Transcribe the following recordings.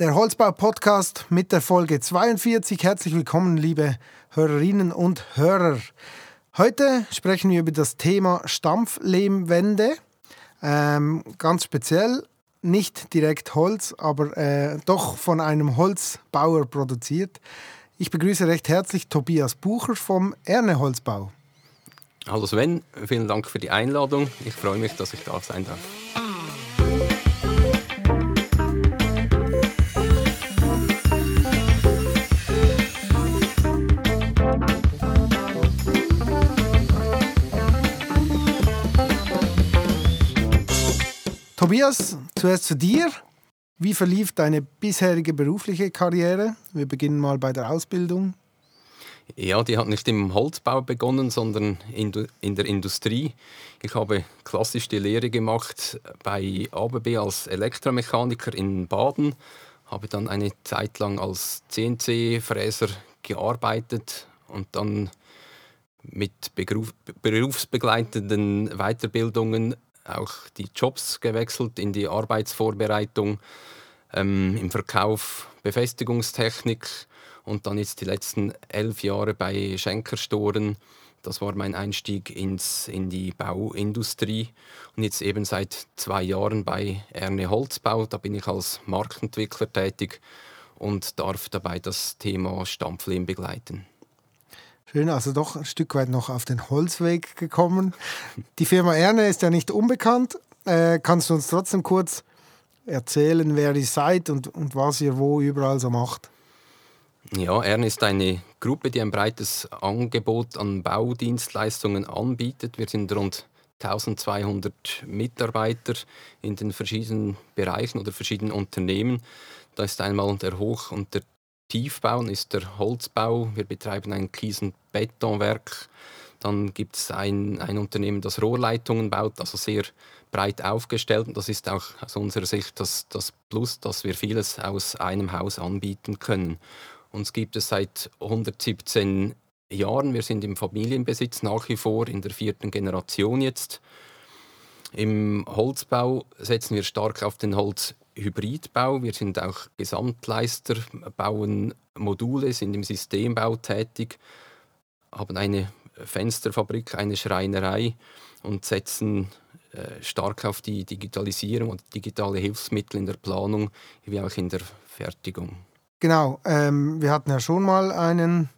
Der Holzbau-Podcast mit der Folge 42. Herzlich willkommen, liebe Hörerinnen und Hörer. Heute sprechen wir über das Thema Stampflehmwände. Ähm, ganz speziell, nicht direkt Holz, aber äh, doch von einem Holzbauer produziert. Ich begrüße recht herzlich Tobias Bucher vom Erne Holzbau. Hallo Sven, vielen Dank für die Einladung. Ich freue mich, dass ich da sein darf. Tobias, zuerst zu dir. Wie verlief deine bisherige berufliche Karriere? Wir beginnen mal bei der Ausbildung. Ja, die hat nicht im Holzbau begonnen, sondern in, der Industrie. Ich habe klassisch die Lehre gemacht bei ABB als Elektromechaniker in Baden, habe dann eine Zeit lang als CNC-Fräser gearbeitet und dann mit berufsbegleitenden Weiterbildungen auch die Jobs gewechselt in die Arbeitsvorbereitung, ähm, im Verkauf Befestigungstechnik und dann jetzt die letzten elf Jahre bei Schenkerstoren. Das war mein Einstieg ins, in die Bauindustrie und jetzt eben seit zwei Jahren bei Erne Holzbau. Da bin ich als Marktentwickler tätig und darf dabei das Thema Stampflehm begleiten. Schön, also doch ein Stück weit noch auf den Holzweg gekommen. Die Firma Erne ist ja nicht unbekannt. Äh, kannst du uns trotzdem kurz erzählen, wer ihr seid und, und was ihr wo überall so macht? Ja, Erne ist eine Gruppe, die ein breites Angebot an Baudienstleistungen anbietet. Wir sind rund 1200 Mitarbeiter in den verschiedenen Bereichen oder verschiedenen Unternehmen. Da ist einmal der Hoch- und der Tiefbau ist der Holzbau. Wir betreiben ein Kies- und Betonwerk. Dann gibt es ein, ein Unternehmen, das Rohrleitungen baut, also sehr breit aufgestellt. Und das ist auch aus unserer Sicht das, das Plus, dass wir vieles aus einem Haus anbieten können. Uns gibt es seit 117 Jahren. Wir sind im Familienbesitz nach wie vor in der vierten Generation jetzt. Im Holzbau setzen wir stark auf den Holz Hybridbau. Wir sind auch Gesamtleister, bauen Module, sind im Systembau tätig, haben eine Fensterfabrik, eine Schreinerei und setzen äh, stark auf die Digitalisierung und digitale Hilfsmittel in der Planung wie auch in der Fertigung. Genau, ähm, wir hatten ja schon mal einen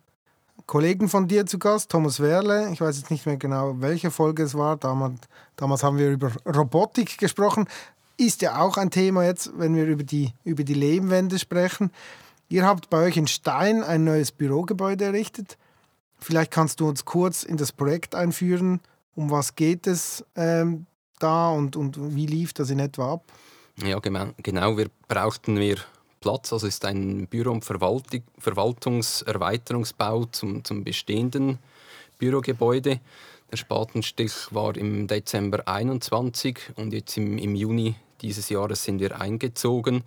Kollegen von dir zu Gast, Thomas Werle. Ich weiß jetzt nicht mehr genau, welche Folge es war. Damals, damals haben wir über Robotik gesprochen ist ja auch ein Thema jetzt, wenn wir über die, über die Lehmwände sprechen. Ihr habt bei euch in Stein ein neues Bürogebäude errichtet. Vielleicht kannst du uns kurz in das Projekt einführen. Um was geht es ähm, da und, und wie lief das in etwa ab? Ja, genau. Wir brauchten mehr Platz. Also ist ein Büro- und Verwaltung, Verwaltungserweiterungsbau zum, zum bestehenden Bürogebäude. Der Spatenstich war im Dezember 21 und jetzt im, im Juni dieses Jahres sind wir eingezogen.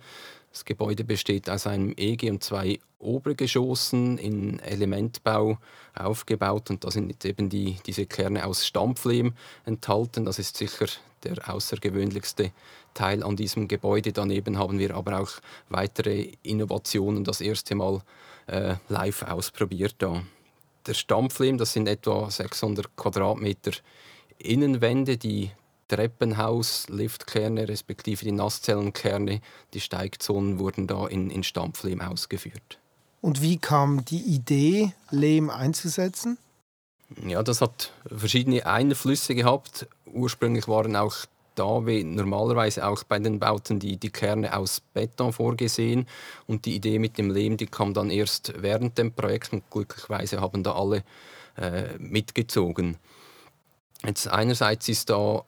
Das Gebäude besteht aus einem EG und zwei Obergeschossen in Elementbau aufgebaut und da sind eben die, diese Kerne aus Stampflehm enthalten. Das ist sicher der außergewöhnlichste Teil an diesem Gebäude. Daneben haben wir aber auch weitere Innovationen das erste Mal äh, live ausprobiert. Da. Der Stampflehm, das sind etwa 600 Quadratmeter Innenwände, die Treppenhaus, Liftkerne respektive die Nasszellenkerne, die Steigzonen wurden da in, in Stampflehm ausgeführt. Und wie kam die Idee, Lehm einzusetzen? Ja, das hat verschiedene Einflüsse gehabt. Ursprünglich waren auch da, wie normalerweise auch bei den Bauten, die, die Kerne aus Beton vorgesehen. Und die Idee mit dem Lehm, die kam dann erst während dem Projekt und glücklicherweise haben da alle äh, mitgezogen. Jetzt einerseits ist da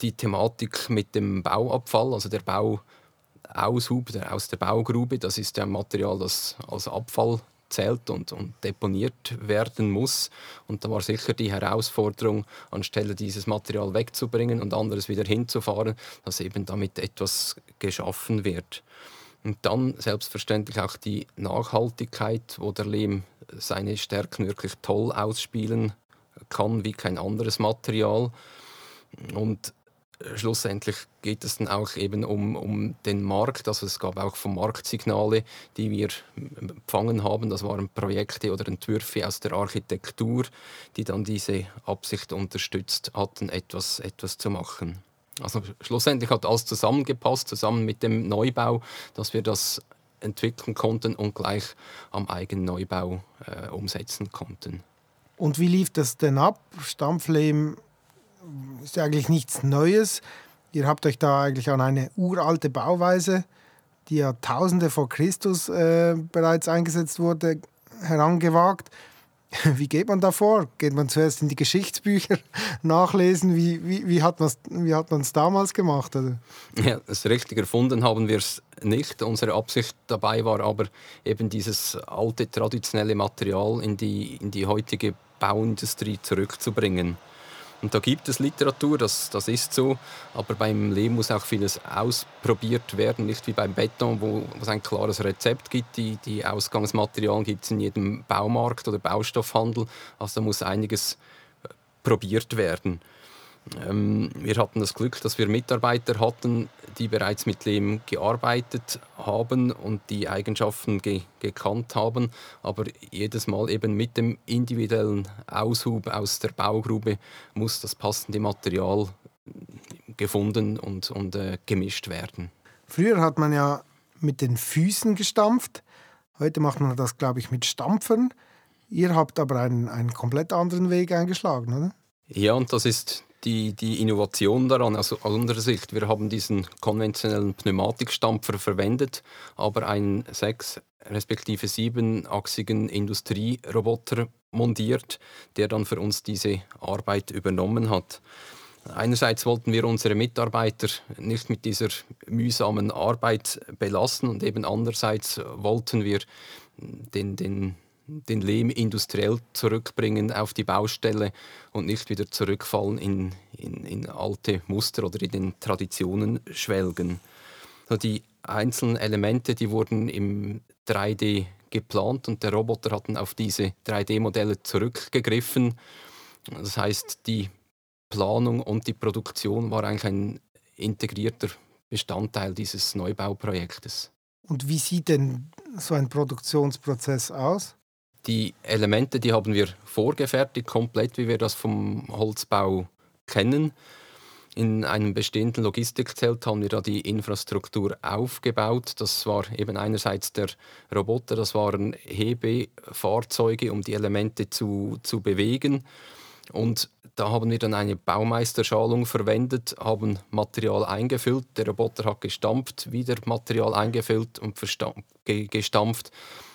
die Thematik mit dem Bauabfall, also der Bauaushub aus der Baugrube, das ist ja ein Material, das als Abfall zählt und, und deponiert werden muss. Und da war sicher die Herausforderung, anstelle dieses Material wegzubringen und anderes wieder hinzufahren, dass eben damit etwas geschaffen wird. Und dann selbstverständlich auch die Nachhaltigkeit, wo der Lehm seine Stärken wirklich toll ausspielen kann wie kein anderes Material. Und schlussendlich geht es dann auch eben um, um den Markt. Also es gab auch vom Marktsignale, die wir empfangen haben. Das waren Projekte oder Entwürfe aus der Architektur, die dann diese Absicht unterstützt hatten, etwas, etwas zu machen. Also schlussendlich hat alles zusammengepasst, zusammen mit dem Neubau, dass wir das entwickeln konnten und gleich am eigenen Neubau äh, umsetzen konnten. Und wie lief das denn ab? Stampflehm ist ja eigentlich nichts Neues. Ihr habt euch da eigentlich an eine uralte Bauweise, die ja Tausende vor Christus äh, bereits eingesetzt wurde, herangewagt. Wie geht man da vor? Geht man zuerst in die Geschichtsbücher nachlesen? Wie, wie, wie hat man es damals gemacht? Oder? Ja, das richtig erfunden haben wir es nicht. Unsere Absicht dabei war aber eben dieses alte traditionelle Material in die, in die heutige Bauindustrie zurückzubringen. Und da gibt es Literatur, das, das ist so, aber beim Lehm muss auch vieles ausprobiert werden, nicht wie beim Beton, wo es ein klares Rezept gibt. Die, die Ausgangsmaterialien gibt es in jedem Baumarkt oder Baustoffhandel, also da muss einiges äh, probiert werden. Ähm, wir hatten das Glück, dass wir Mitarbeiter hatten, die bereits mit Lehm gearbeitet haben und die Eigenschaften ge gekannt haben, aber jedes Mal eben mit dem individuellen Aushub aus der Baugrube muss das passende Material gefunden und, und äh, gemischt werden. Früher hat man ja mit den Füßen gestampft, heute macht man das, glaube ich, mit Stampfern. Ihr habt aber einen, einen komplett anderen Weg eingeschlagen, oder? Ja, und das ist die, die Innovation daran, also aus unserer Sicht, wir haben diesen konventionellen Pneumatikstampfer verwendet, aber einen sechs respektive siebenachsigen Industrieroboter montiert, der dann für uns diese Arbeit übernommen hat. Einerseits wollten wir unsere Mitarbeiter nicht mit dieser mühsamen Arbeit belassen und eben andererseits wollten wir den, den den Lehm industriell zurückbringen auf die Baustelle und nicht wieder zurückfallen in, in, in alte Muster oder in den Traditionen schwelgen. Also die einzelnen Elemente, die wurden im 3D geplant und der Roboter hat dann auf diese 3D-Modelle zurückgegriffen. Das heißt, die Planung und die Produktion war eigentlich ein integrierter Bestandteil dieses Neubauprojektes. Und wie sieht denn so ein Produktionsprozess aus? Die Elemente, die haben wir vorgefertigt, komplett wie wir das vom Holzbau kennen. In einem bestehenden Logistikzelt haben wir da die Infrastruktur aufgebaut. Das war eben einerseits der Roboter, das waren Hebefahrzeuge, um die Elemente zu, zu bewegen. Und da haben wir dann eine Baumeisterschalung verwendet, haben Material eingefüllt. Der Roboter hat gestampft, wieder Material eingefüllt und gestampft.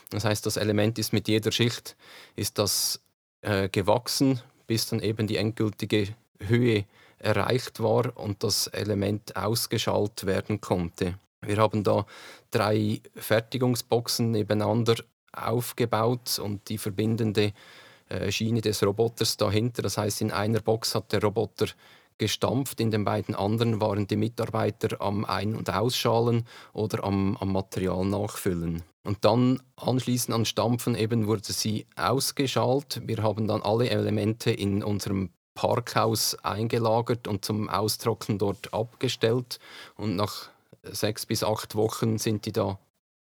Das heißt, das Element ist mit jeder Schicht ist das äh, gewachsen, bis dann eben die endgültige Höhe erreicht war und das Element ausgeschaltet werden konnte. Wir haben da drei Fertigungsboxen nebeneinander aufgebaut und die verbindende äh, Schiene des Roboters dahinter. Das heißt, in einer Box hat der Roboter gestampft, in den beiden anderen waren die Mitarbeiter am Ein- und Ausschalen oder am, am Material nachfüllen. Und dann anschließend an Stampfen eben wurde sie ausgeschaltet. Wir haben dann alle Elemente in unserem Parkhaus eingelagert und zum Austrocknen dort abgestellt. Und nach sechs bis acht Wochen sind die da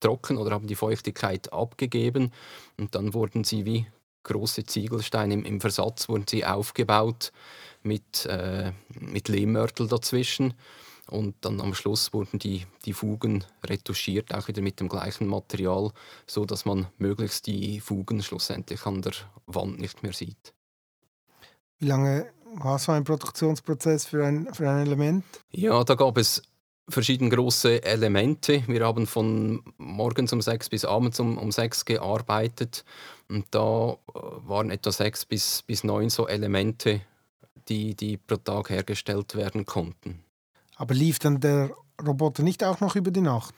trocken oder haben die Feuchtigkeit abgegeben. Und dann wurden sie wie große Ziegelsteine im, im Versatz wurden sie aufgebaut mit, äh, mit Lehmmörtel dazwischen. Und dann am Schluss wurden die, die Fugen retuschiert, auch wieder mit dem gleichen Material, so dass man möglichst die Fugen schlussendlich an der Wand nicht mehr sieht. Wie lange war so ein Produktionsprozess für ein, für ein Element? Ja, da gab es verschiedene große Elemente. Wir haben von morgens um sechs bis abends um, um sechs gearbeitet. Und da äh, waren etwa sechs bis, bis neun so Elemente, die, die pro Tag hergestellt werden konnten. Aber lief dann der Roboter nicht auch noch über die Nacht?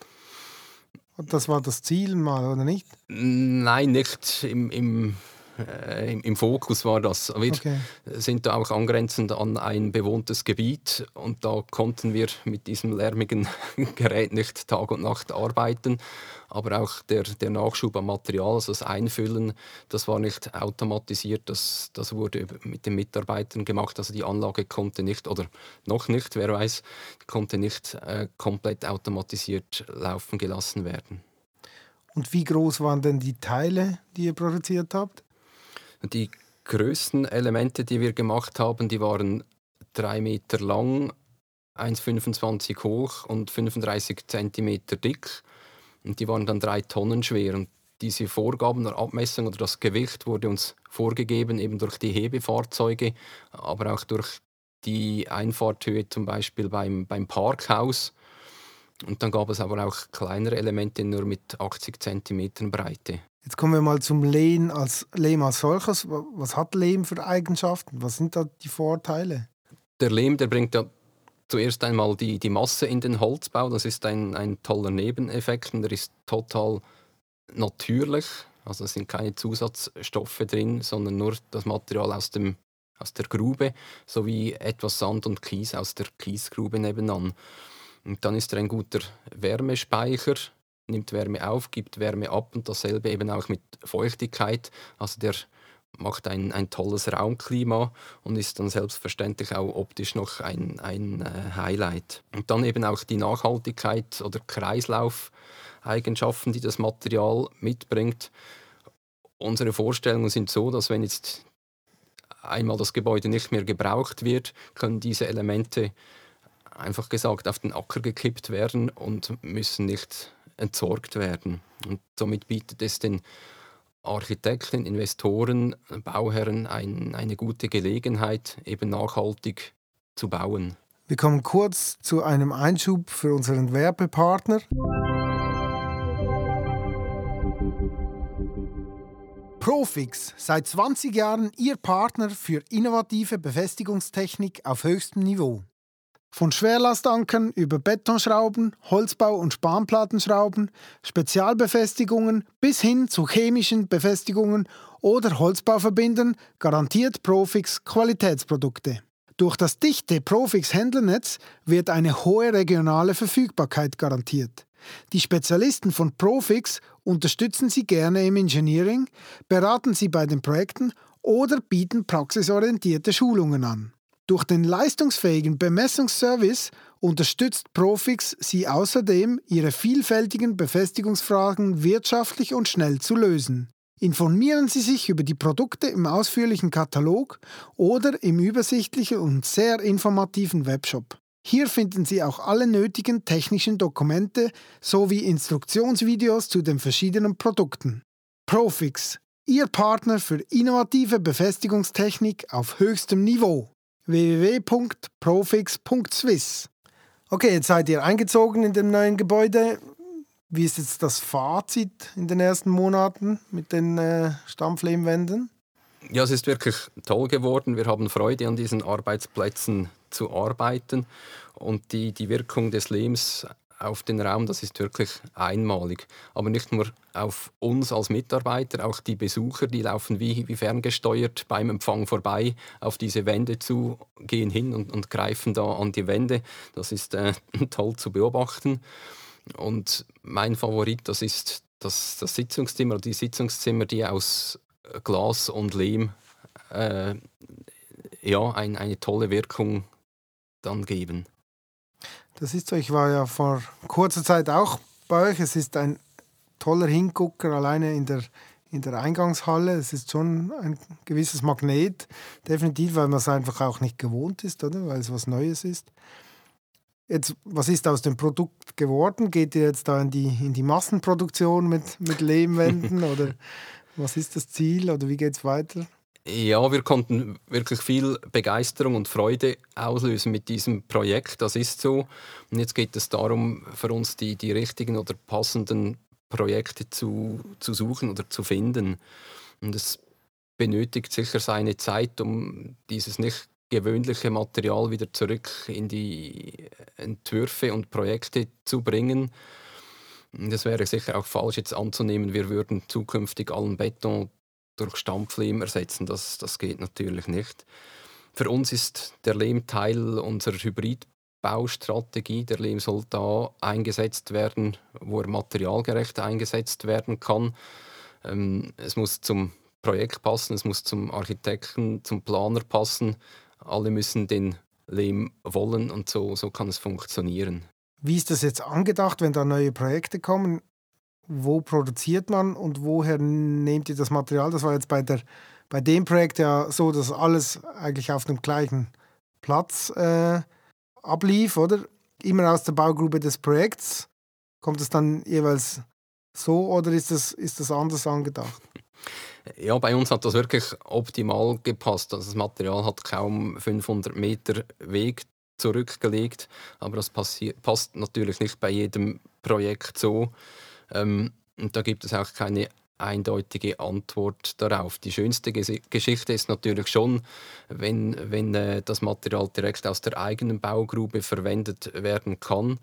Das war das Ziel mal, oder nicht? Nein, nicht im, im äh, im, im, Fokus war das. Wir okay. sind da auch angrenzend an ein bewohntes Gebiet und da konnten wir mit diesem lärmigen Gerät nicht Tag und Nacht arbeiten. Aber auch der, der Nachschub an Material, also das Einfüllen, das war nicht automatisiert, das, das wurde mit den Mitarbeitern gemacht. Also die Anlage konnte nicht, oder noch nicht, wer weiß, konnte nicht äh, komplett automatisiert laufen gelassen werden. Und wie groß waren denn die Teile, die ihr produziert habt? Die größten Elemente, die wir gemacht haben, die waren drei Meter lang, 1,25 hoch und 35 Zentimeter dick. Und die waren dann drei Tonnen schwer. Und diese Vorgaben der Abmessung oder das Gewicht wurde uns vorgegeben, eben durch die Hebefahrzeuge, aber auch durch die Einfahrthöhe zum Beispiel beim, beim Parkhaus. Und dann gab es aber auch kleinere Elemente nur mit 80 cm Breite. Jetzt kommen wir mal zum Lehm als, Lehm als solches. Was hat Lehm für Eigenschaften? Was sind da die Vorteile? Der Lehm der bringt ja zuerst einmal die, die Masse in den Holzbau. Das ist ein, ein toller Nebeneffekt und der ist total natürlich. Also es sind keine Zusatzstoffe drin, sondern nur das Material aus, dem, aus der Grube sowie etwas Sand und Kies aus der Kiesgrube nebenan. Und dann ist er ein guter Wärmespeicher, nimmt Wärme auf, gibt Wärme ab und dasselbe eben auch mit Feuchtigkeit. Also der macht ein, ein tolles Raumklima und ist dann selbstverständlich auch optisch noch ein, ein äh, Highlight. Und dann eben auch die Nachhaltigkeit oder Kreislaufeigenschaften, die das Material mitbringt. Unsere Vorstellungen sind so, dass wenn jetzt einmal das Gebäude nicht mehr gebraucht wird, können diese Elemente einfach gesagt auf den Acker gekippt werden und müssen nicht entsorgt werden. Und somit bietet es den Architekten, Investoren, Bauherren ein, eine gute Gelegenheit, eben nachhaltig zu bauen. Wir kommen kurz zu einem Einschub für unseren Werbepartner. Profix, seit 20 Jahren Ihr Partner für innovative Befestigungstechnik auf höchstem Niveau. Von Schwerlastankern über Betonschrauben, Holzbau- und Spanplattenschrauben, Spezialbefestigungen bis hin zu chemischen Befestigungen oder Holzbauverbindern garantiert Profix Qualitätsprodukte. Durch das dichte Profix-Händlernetz wird eine hohe regionale Verfügbarkeit garantiert. Die Spezialisten von Profix unterstützen Sie gerne im Engineering, beraten Sie bei den Projekten oder bieten praxisorientierte Schulungen an. Durch den leistungsfähigen Bemessungsservice unterstützt Profix Sie außerdem, Ihre vielfältigen Befestigungsfragen wirtschaftlich und schnell zu lösen. Informieren Sie sich über die Produkte im ausführlichen Katalog oder im übersichtlichen und sehr informativen Webshop. Hier finden Sie auch alle nötigen technischen Dokumente sowie Instruktionsvideos zu den verschiedenen Produkten. Profix, Ihr Partner für innovative Befestigungstechnik auf höchstem Niveau www.profix.swiss. Okay, jetzt seid ihr eingezogen in dem neuen Gebäude. Wie ist jetzt das Fazit in den ersten Monaten mit den äh, Stammflehmwänden? Ja, es ist wirklich toll geworden. Wir haben Freude an diesen Arbeitsplätzen zu arbeiten und die, die Wirkung des Lehms auf den Raum, das ist wirklich einmalig. Aber nicht nur auf uns als Mitarbeiter, auch die Besucher, die laufen wie, wie ferngesteuert beim Empfang vorbei auf diese Wände zu, gehen hin und, und greifen da an die Wände. Das ist äh, toll zu beobachten. Und mein Favorit, das ist das, das Sitzungszimmer, die Sitzungszimmer, die aus Glas und Lehm äh, ja, ein, eine tolle Wirkung dann geben. Das ist so. Ich war ja vor kurzer Zeit auch bei euch. Es ist ein toller Hingucker alleine in der, in der Eingangshalle. Es ist schon ein gewisses Magnet, definitiv, weil man es einfach auch nicht gewohnt ist, oder? Weil es was Neues ist. Jetzt, was ist aus dem Produkt geworden? Geht ihr jetzt da in die, in die Massenproduktion mit, mit Lehmwänden oder was ist das Ziel oder wie geht es weiter? Ja, wir konnten wirklich viel Begeisterung und Freude auslösen mit diesem Projekt. Das ist so. Und jetzt geht es darum, für uns die, die richtigen oder passenden Projekte zu, zu suchen oder zu finden. Und es benötigt sicher seine Zeit, um dieses nicht gewöhnliche Material wieder zurück in die Entwürfe und Projekte zu bringen. Das wäre sicher auch falsch jetzt anzunehmen, wir würden zukünftig allen Beton durch Stampflehm ersetzen. Das, das geht natürlich nicht. Für uns ist der Lehm Teil unserer Hybridbaustrategie. Der Lehm soll da eingesetzt werden, wo er materialgerecht eingesetzt werden kann. Ähm, es muss zum Projekt passen, es muss zum Architekten, zum Planer passen. Alle müssen den Lehm wollen und so, so kann es funktionieren. Wie ist das jetzt angedacht, wenn da neue Projekte kommen? Wo produziert man und woher nehmt ihr das Material? Das war jetzt bei, der, bei dem Projekt ja so, dass alles eigentlich auf dem gleichen Platz äh, ablief, oder? Immer aus der Baugrube des Projekts. Kommt es dann jeweils so oder ist das, ist das anders angedacht? Ja, bei uns hat das wirklich optimal gepasst. Also das Material hat kaum 500 Meter Weg zurückgelegt, aber das passt natürlich nicht bei jedem Projekt so. Ähm, und da gibt es auch keine eindeutige Antwort darauf. Die schönste Geschichte ist natürlich schon, wenn, wenn äh, das Material direkt aus der eigenen Baugrube verwendet werden kann.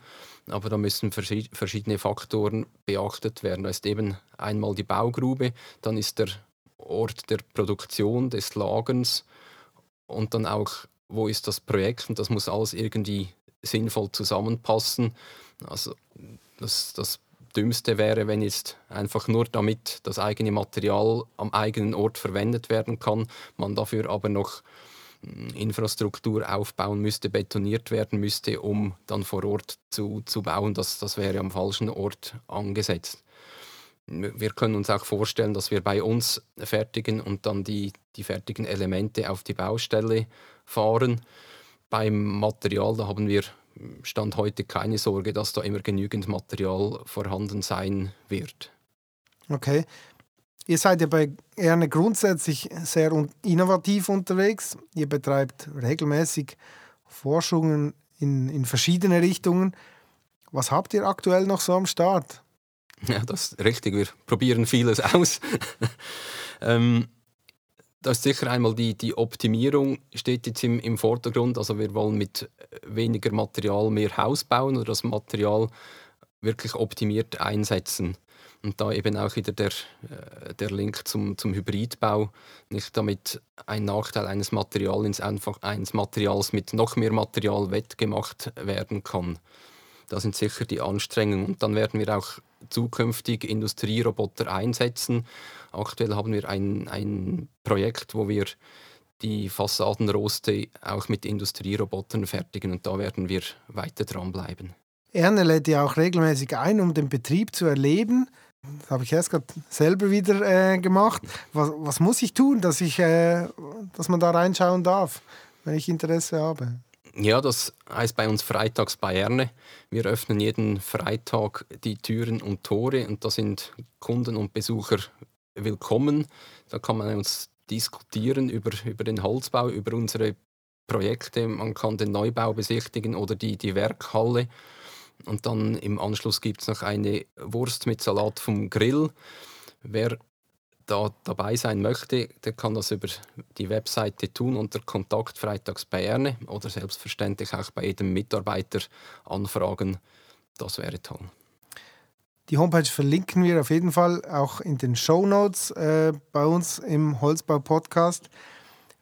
Aber da müssen verschiedene Faktoren beachtet werden. Da ist eben einmal die Baugrube, dann ist der Ort der Produktion, des Lagens und dann auch, wo ist das Projekt und das muss alles irgendwie sinnvoll zusammenpassen. Also das, das Dümmste wäre, wenn jetzt einfach nur damit das eigene Material am eigenen Ort verwendet werden kann, man dafür aber noch hm, Infrastruktur aufbauen müsste, betoniert werden müsste, um dann vor Ort zu, zu bauen. Das, das wäre am falschen Ort angesetzt. Wir können uns auch vorstellen, dass wir bei uns fertigen und dann die, die fertigen Elemente auf die Baustelle fahren. Beim Material, da haben wir Stand heute keine Sorge, dass da immer genügend Material vorhanden sein wird. Okay. Ihr seid ja bei Erne grundsätzlich sehr innovativ unterwegs. Ihr betreibt regelmäßig Forschungen in, in verschiedene Richtungen. Was habt ihr aktuell noch so am Start? Ja, das ist richtig. Wir probieren vieles aus. ähm, da ist sicher einmal die, die Optimierung steht jetzt im, im Vordergrund. Also wir wollen mit weniger Material mehr Haus bauen oder das Material wirklich optimiert einsetzen. Und da eben auch wieder der, äh, der Link zum, zum Hybridbau. Nicht damit ein Nachteil eines Materials einfach eines Materials mit noch mehr Material wettgemacht werden kann. Das sind sicher die Anstrengungen. Und dann werden wir auch zukünftig Industrieroboter einsetzen. Aktuell haben wir ein, ein Projekt, wo wir die Fassadenroste auch mit Industrierobotern fertigen und da werden wir weiter dranbleiben. Erne lädt ja auch regelmäßig ein, um den Betrieb zu erleben. Das habe ich erst gerade selber wieder äh, gemacht. Was, was, muss ich tun, dass, ich, äh, dass man da reinschauen darf, wenn ich Interesse habe? Ja, das heißt bei uns Freitags bei Erne. Wir öffnen jeden Freitag die Türen und Tore und da sind Kunden und Besucher willkommen. Da kann man uns diskutieren über, über den Holzbau, über unsere Projekte. Man kann den Neubau besichtigen oder die, die Werkhalle. Und dann im Anschluss gibt es noch eine Wurst mit Salat vom Grill. Wer da dabei sein möchte, der kann das über die Webseite tun unter Kontakt Freitags bei Erne oder selbstverständlich auch bei jedem Mitarbeiter anfragen. Das wäre toll. Die Homepage verlinken wir auf jeden Fall auch in den Show Notes äh, bei uns im Holzbau Podcast.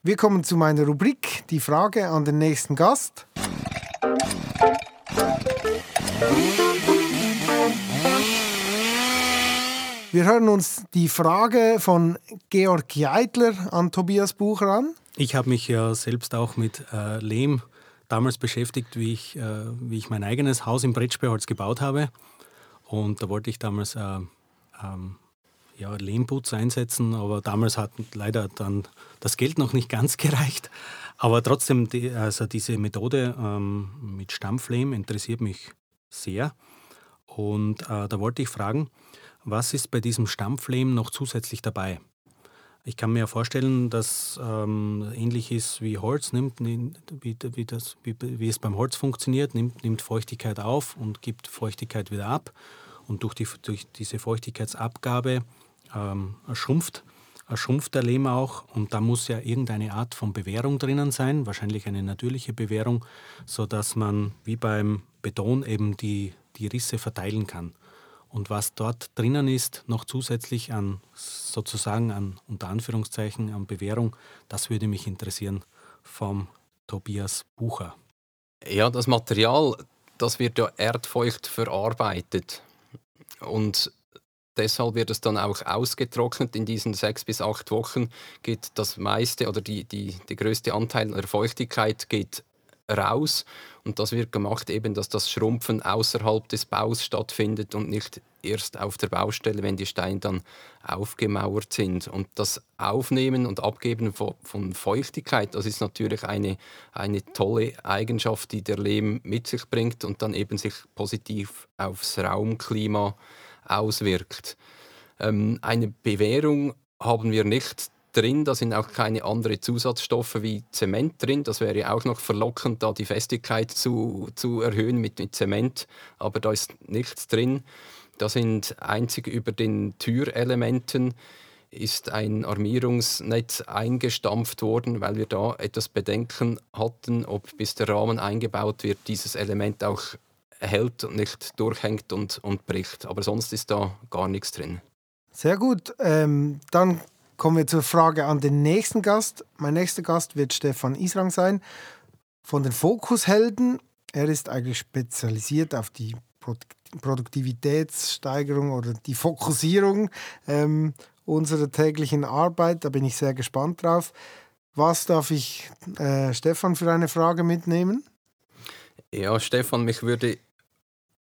Wir kommen zu meiner Rubrik, die Frage an den nächsten Gast. Wir hören uns die Frage von Georg Jeitler an Tobias Bucher an. Ich habe mich ja selbst auch mit äh, Lehm damals beschäftigt, wie ich, äh, wie ich mein eigenes Haus im Brettsperrholz gebaut habe. Und da wollte ich damals äh, ähm, ja, Lehmputz einsetzen, aber damals hat leider dann das Geld noch nicht ganz gereicht. Aber trotzdem, die, also diese Methode ähm, mit Stampflehm interessiert mich sehr. Und äh, da wollte ich fragen, was ist bei diesem Stampflehm noch zusätzlich dabei? Ich kann mir ja vorstellen, dass ähm, ähnlich ist wie Holz, nimmt, wie, wie, das, wie, wie, es beim Holz funktioniert, nimmt, nimmt Feuchtigkeit auf und gibt Feuchtigkeit wieder ab. Und durch, die, durch diese Feuchtigkeitsabgabe ähm, schrumpft, schrumpft der Lehm auch. Und da muss ja irgendeine Art von Bewährung drinnen sein, wahrscheinlich eine natürliche Bewährung, sodass man wie beim Beton eben die, die Risse verteilen kann. Und was dort drinnen ist, noch zusätzlich an sozusagen an unter Anführungszeichen an Bewährung, das würde mich interessieren vom Tobias Bucher. Ja, das Material, das wird ja erdfeucht verarbeitet. Und deshalb wird es dann auch ausgetrocknet. In diesen sechs bis acht Wochen geht das meiste oder die, die, der größte Anteil der Feuchtigkeit geht raus. Und das wird gemacht, eben, dass das Schrumpfen außerhalb des Baus stattfindet und nicht erst auf der Baustelle, wenn die Steine dann aufgemauert sind. Und das Aufnehmen und Abgeben von, Feuchtigkeit, das ist natürlich eine, eine tolle Eigenschaft, die der Lehm mit sich bringt und dann eben sich positiv aufs Raumklima auswirkt. Ähm, eine Bewährung haben wir nicht drin. Da sind auch keine anderen Zusatzstoffe wie Zement drin. Das wäre auch noch verlockend, da die Festigkeit zu, zu erhöhen mit, mit Zement. Aber da ist nichts drin. Da sind einzig über den Türelementen ist ein Armierungsnetz eingestampft worden, weil wir da etwas Bedenken hatten, ob bis der Rahmen eingebaut wird, dieses Element auch hält und nicht durchhängt und, und bricht. Aber sonst ist da gar nichts drin. Sehr gut. Ähm, dann kommen wir zur Frage an den nächsten Gast. Mein nächster Gast wird Stefan Israng sein von den Fokushelden. Er ist eigentlich spezialisiert auf die Produktivitätssteigerung oder die Fokussierung ähm, unserer täglichen Arbeit. Da bin ich sehr gespannt drauf. Was darf ich äh, Stefan für eine Frage mitnehmen? Ja, Stefan, mich würde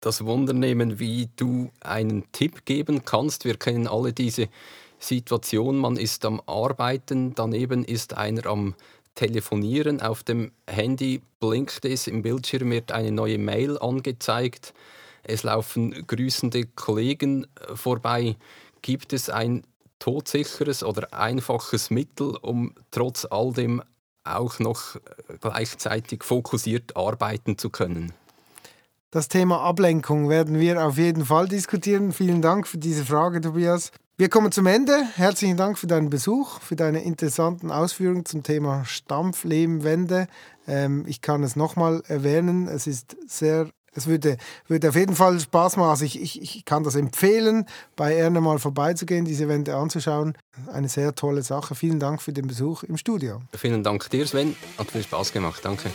das Wunder nehmen, wie du einen Tipp geben kannst. Wir kennen alle diese Situation, man ist am Arbeiten, daneben ist einer am Telefonieren, auf dem Handy blinkt es, im Bildschirm wird eine neue Mail angezeigt, es laufen grüßende Kollegen vorbei. Gibt es ein todsicheres oder einfaches Mittel, um trotz all dem auch noch äh, gleichzeitig fokussiert arbeiten zu können? Das Thema Ablenkung werden wir auf jeden Fall diskutieren. Vielen Dank für diese Frage, Tobias. Wir kommen zum Ende. Herzlichen Dank für deinen Besuch, für deine interessanten Ausführungen zum Thema Stampflehmwände. Ähm, ich kann es nochmal erwähnen. Es ist sehr, es würde, würde auf jeden Fall Spaß machen. Also ich, ich, ich kann das empfehlen, bei Erne mal vorbeizugehen, diese Wände anzuschauen. Eine sehr tolle Sache. Vielen Dank für den Besuch im Studio. Vielen Dank dir, Sven. Hat viel Spaß gemacht. Danke.